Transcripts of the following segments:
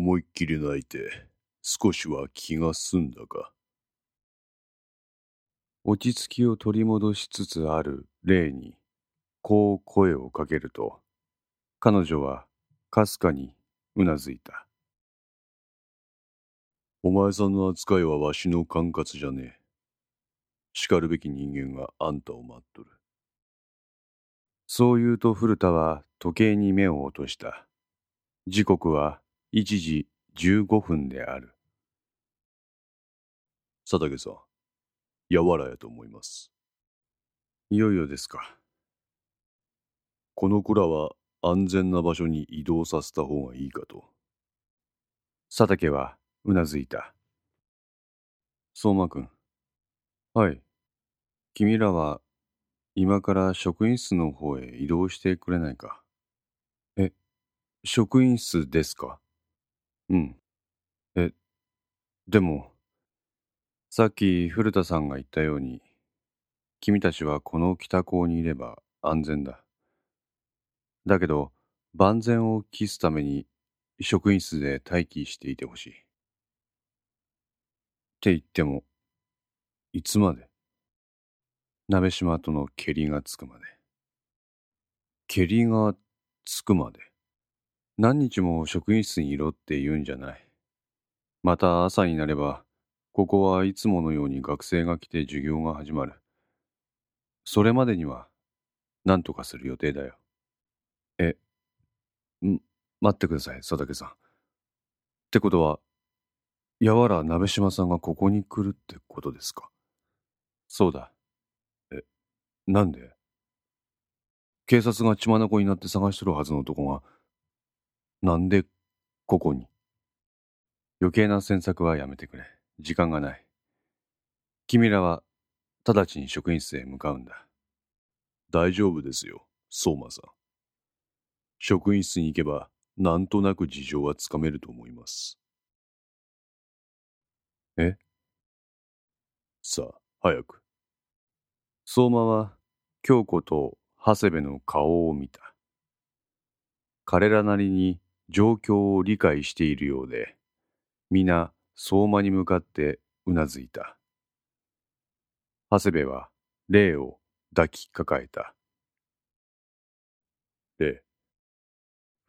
思いっきり泣いて少しは気が済んだか。落ち着きを取り戻しつつある霊にこう声をかけると彼女はかすかにうなずいた。お前さんの扱いはわしの管轄じゃねえ。叱るべき人間があんたを待っとる。そう言うと古田は時計に目を落とした。時刻は1時15分である。佐竹さん、やわらやと思います。いよいよですか。この子らは安全な場所に移動させた方がいいかと。佐竹はうなずいた。相馬くん。はい。君らは今から職員室の方へ移動してくれないか。え、職員室ですか？うん。え、でも、さっき古田さんが言ったように、君たちはこの北港にいれば安全だ。だけど、万全を期すために職員室で待機していてほしい。って言っても、いつまで？鍋島との蹴りがつくまで。蹴りがつくまで。何日も職員室にいろって言うんじゃない。また朝になれば、ここはいつものように学生が来て授業が始まる。それまでには、何とかする予定だよ。え、ん、待ってください、佐竹さん。ってことは、やわら鍋島さんがここに来るってことですか？そうだ。え、なんで？警察が血眼になって探してるはずの男が、なんでここに？余計な詮索はやめてくれ。時間がない。君らは直ちに職員室へ向かうんだ。大丈夫ですよ、相馬さん。職員室に行けば、なんとなく事情はつかめると思います。え？さあ、早く。相馬は京子と長谷部の顔を見た。彼らなりに状況を理解しているようで、皆相馬に向かってうなずいた。長谷部は霊を抱きかかえた。霊。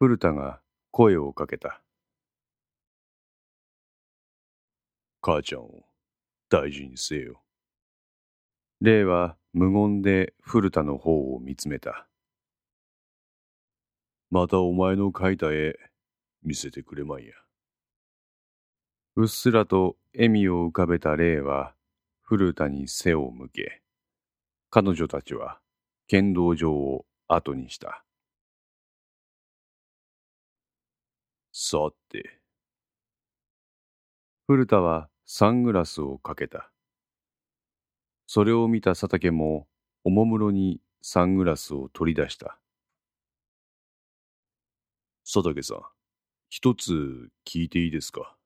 古田が声をかけた。母ちゃんを大事にせよ。霊は無言で古田の方を見つめた。またお前の描いた絵見せてくれまいや。うっすらと笑みを浮かべた霊は古田に背を向け、彼女たちは剣道場を後にした。さて。古田はサングラスをかけた。それを見た佐竹もおもむろにサングラスを取り出した。佐竹さん、一つ聞いていいですか？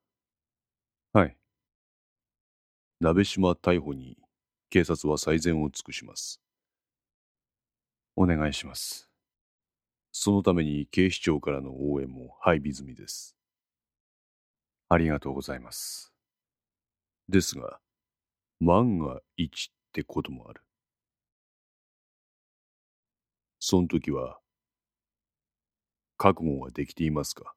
はい。鍋島逮捕に警察は最善を尽くします。お願いします。そのために警視庁からの応援も配備済みです。ありがとうございます。ですが、万が一ってこともある。その時は、覚悟はできていますか？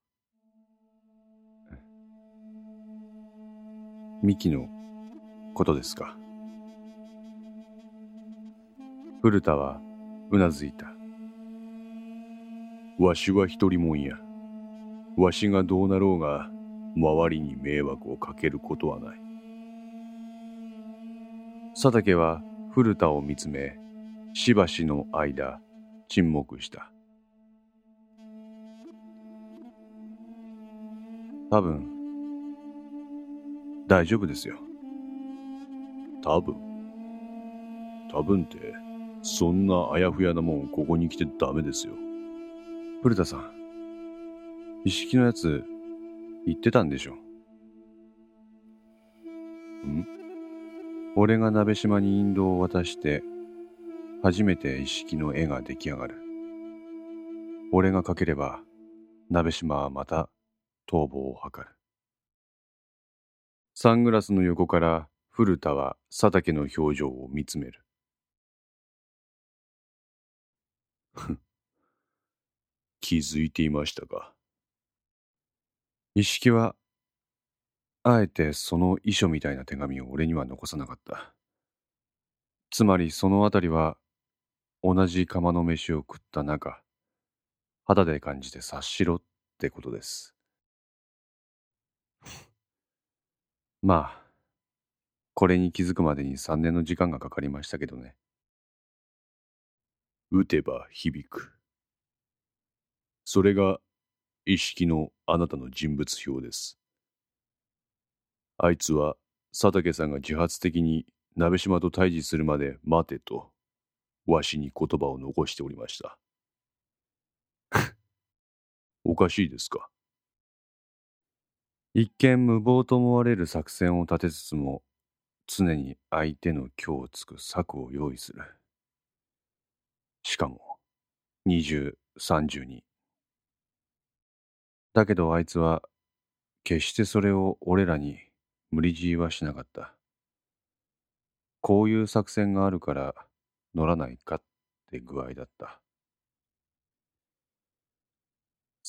ミキのことですか古田はうなずいた。わしは一人もんや。わしがどうなろうが、周りに迷惑をかけることはない。佐竹は古田を見つめ、しばしの間、沈黙した。多分、大丈夫ですよ。多分。多分って、そんなあやふやなもんここに来てダメですよ。古田さん、一式のやつ、言ってたんでしょ？ん？俺が鍋島に引導を渡して、初めて一式の絵が出来上がる。俺が描ければ、鍋島はまた逃亡を図る。サングラスの横から古田は佐竹の表情を見つめる。気づいていましたか？意識は、あえてその遺書みたいな手紙を俺には残さなかった。つまりそのあたりは、同じ釜の飯を食った中、肌で感じて察しろってことです。まあ、これに気づくまでに3年の時間がかかりましたけどね。打てば響く。それが意識のあなたの人物表です。あいつは佐竹さんが自発的に鍋島と対峙するまで待てと、わしに言葉を残しておりました。おかしいですか？一見無謀と思われる作戦を立てつつも、常に相手の虚をつく策を用意する。しかも、二重、三重に。だけどあいつは、決してそれを俺らに無理強いはしなかった。こういう作戦があるから乗らないかって具合だった。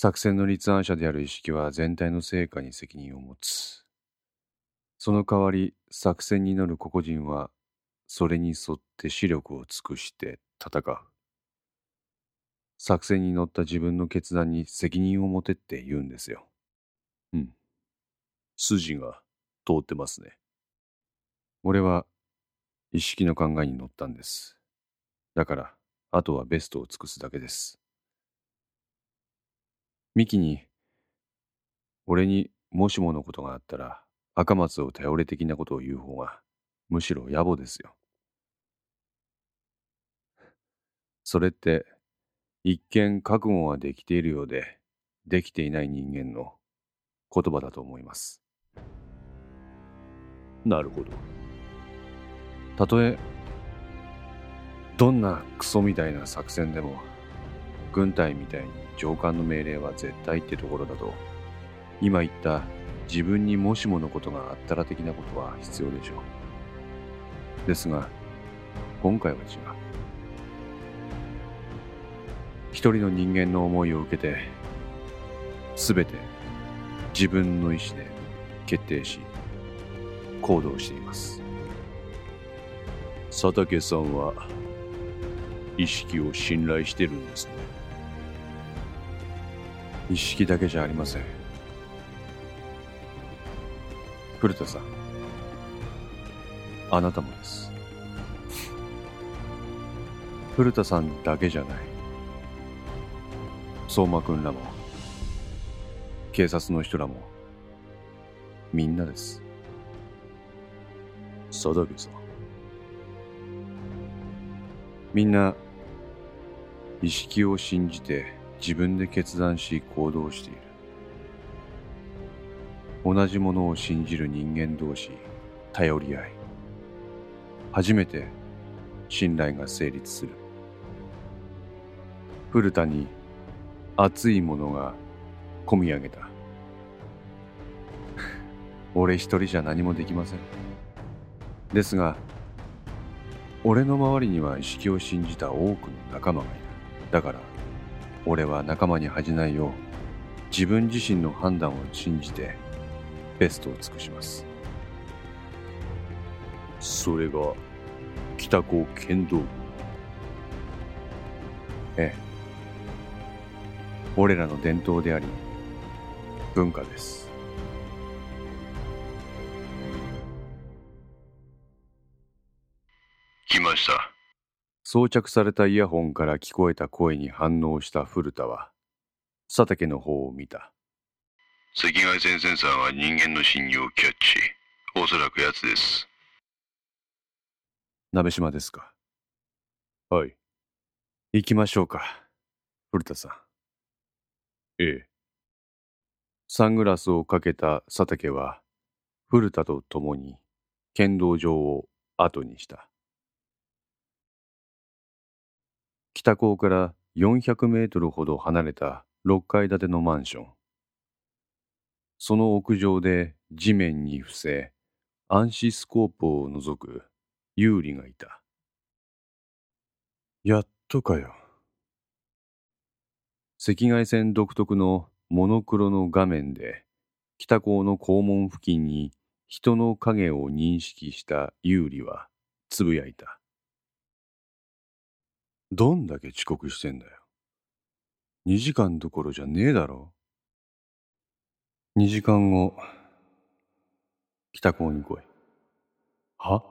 作戦の立案者である意識は全体の成果に責任を持つ。その代わり作戦に乗る個々人はそれに沿って視力を尽くして戦う。作戦に乗った自分の決断に責任を持てって言うんですよ。うん。筋が通ってますね。俺は意識の考えに乗ったんです。だから、あとはベストを尽くすだけです。ミキに、俺にもしものことがあったら、赤松を頼れ的なことを言う方が、むしろ野暮ですよ。それって、一見覚悟はできているようで、できていない人間の言葉だと思います。なるほど。たとえ、どんなクソみたいな作戦でも、軍隊みたいに上官の命令は絶対ってところだと、今言った自分にもしものことがあったら的なことは必要でしょう。ですが、今回は違う。一人の人間の思いを受けて、すべて自分の意志で決定し、行動しています。佐竹さんは意識を信頼してるんですね。意識だけじゃありません。古田さんあなたもです。古田さんだけじゃない。相馬くんらも警察の人らもみんなです。佐竹さんみんな意識を信じて自分で決断し行動している。同じものを信じる人間同士頼り合い。初めて信頼が成立する。古田に熱いものが込み上げた。俺一人じゃ何もできません。ですが俺の周りには意識を信じた多くの仲間がいる。だから俺は仲間に恥じないよう自分自身の判断を信じてベストを尽くします。それが北高剣道部。ええ。俺らの伝統であり文化です。装着されたイヤホンから聞こえた声に反応した古田は、佐竹の方を見た。赤外線センサーは人間の侵入をキャッチ。おそらく奴です。鍋島ですか？はい。行きましょうか。古田さん。ええ。サングラスをかけた佐竹は、古田と共に剣道場を後にした。北港から400メートルほど離れた6階建てのマンション。その屋上で地面に伏せ、暗視スコープを覗く有利がいた。やっとかよ。赤外線独特のモノクロの画面で北港の校門付近に人の影を認識した有利はつぶやいた。どんだけ遅刻してんだよ。2時間どころじゃねえだろ。2時間後、北港に来い。は？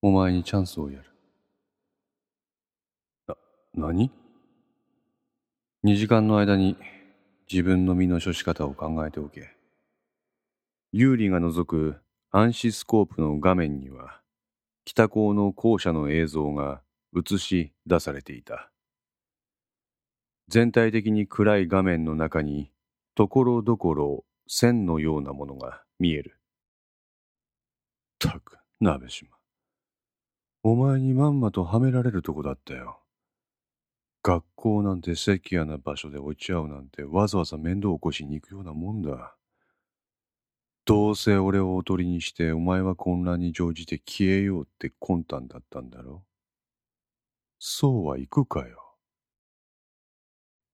お前にチャンスをやる。な、何 ?2 時間の間に自分の身の処し方を考えておけ。有利が除く暗視スコープの画面には、北港の校舎の映像が映し出されていた。全体的に暗い画面の中に、ところどころ線のようなものが見える。たく、鍋島。お前にまんまとはめられるとこだったよ。学校なんて赤夜な場所で落ち合うなんてわざわざ面倒を起こしに行くようなもんだ。どうせ俺をおとりにしてお前は混乱に乗じて消えようって魂胆だったんだろそうはいくかよ。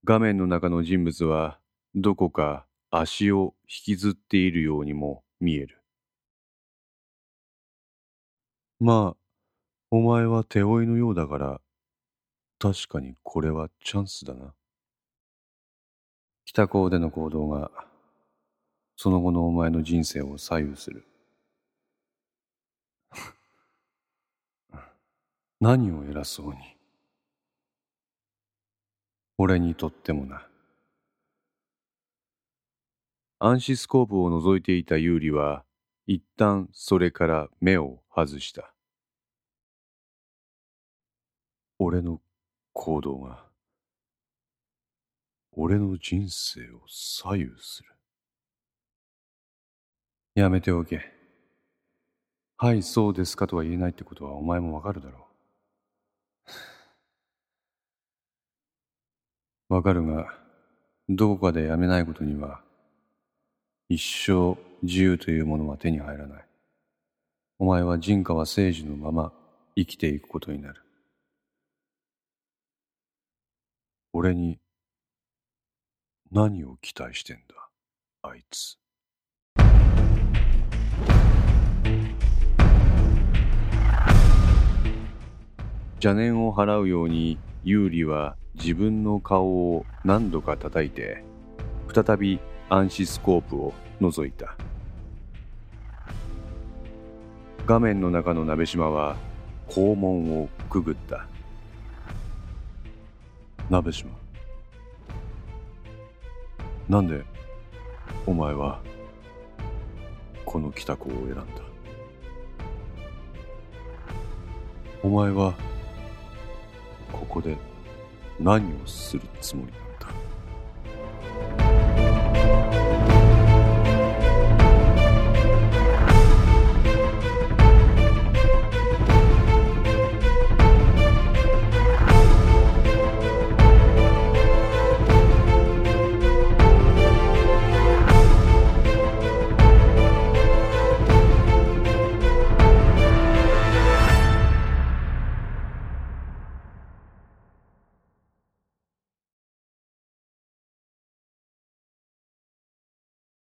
画面の中の人物はどこか足を引きずっているようにも見える。まあ、お前は手負いのようだから、確かにこれはチャンスだな。北港での行動が、その後のお前の人生を左右する。何を偉そうに。俺にとってもな。暗視スコープを覗いていたユーリは、一旦それから目を外した。俺の行動が、俺の人生を左右する。やめておけ。はい、そうですかとは言えないってことはお前もわかるだろう。わかるが、どこかでやめないことには、一生自由というものは手に入らない。お前は人家は聖樹のまま生きていくことになる。俺に何を期待してんだ、あいつ。邪念を払うように有利は自分の顔を何度か叩いて再び暗視スコープを覗いた。画面の中の鍋島は肛門をくぐった。鍋島。なんでお前はこの北港を選んだ？お前はここで何をするつもりだ？